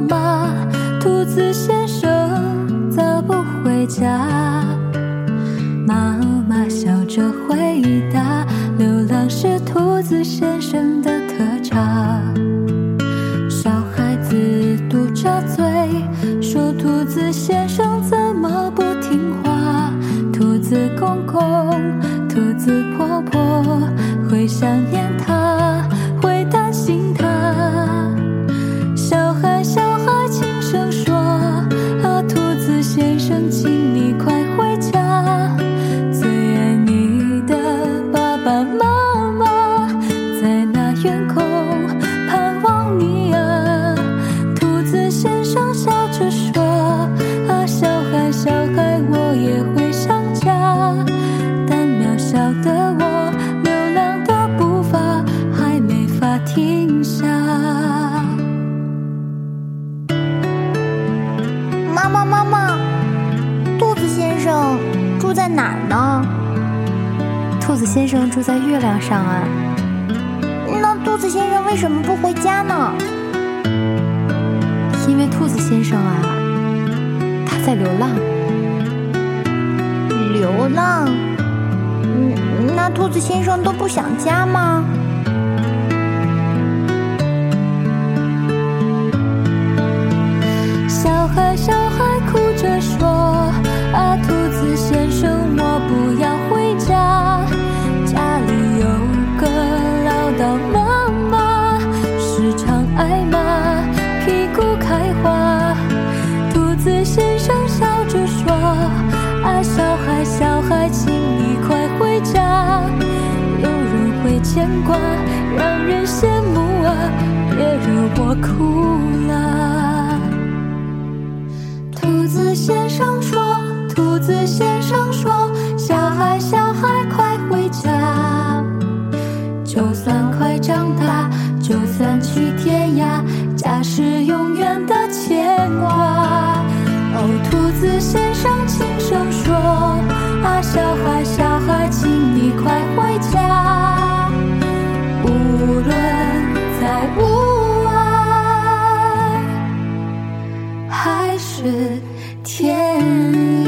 妈妈：“兔子先生怎不回家？”妈妈笑着回答：“流浪是兔子先生的特长。”小孩子嘟着嘴说：“兔子先生怎么不听话？兔子公公、兔子婆婆会想念妈妈，妈妈，兔子先生住在哪儿呢？兔子先生住在月亮上啊。那兔子先生为什么不回家呢？因为兔子先生啊，他在流浪。流浪？嗯，那兔子先生都不想家吗？花。”兔子先生笑着说：“啊，小孩，小孩，请你快回家，有人会牵挂，让人羡慕啊，别惹我哭了。”兔子先生说：“兔子先生说，小孩，小孩，快回家。就算快长大，就算去天涯，家是永远的。”，兔子先生轻声说：啊，小孩小孩，请你快回家，无论在屋外。还是天涯。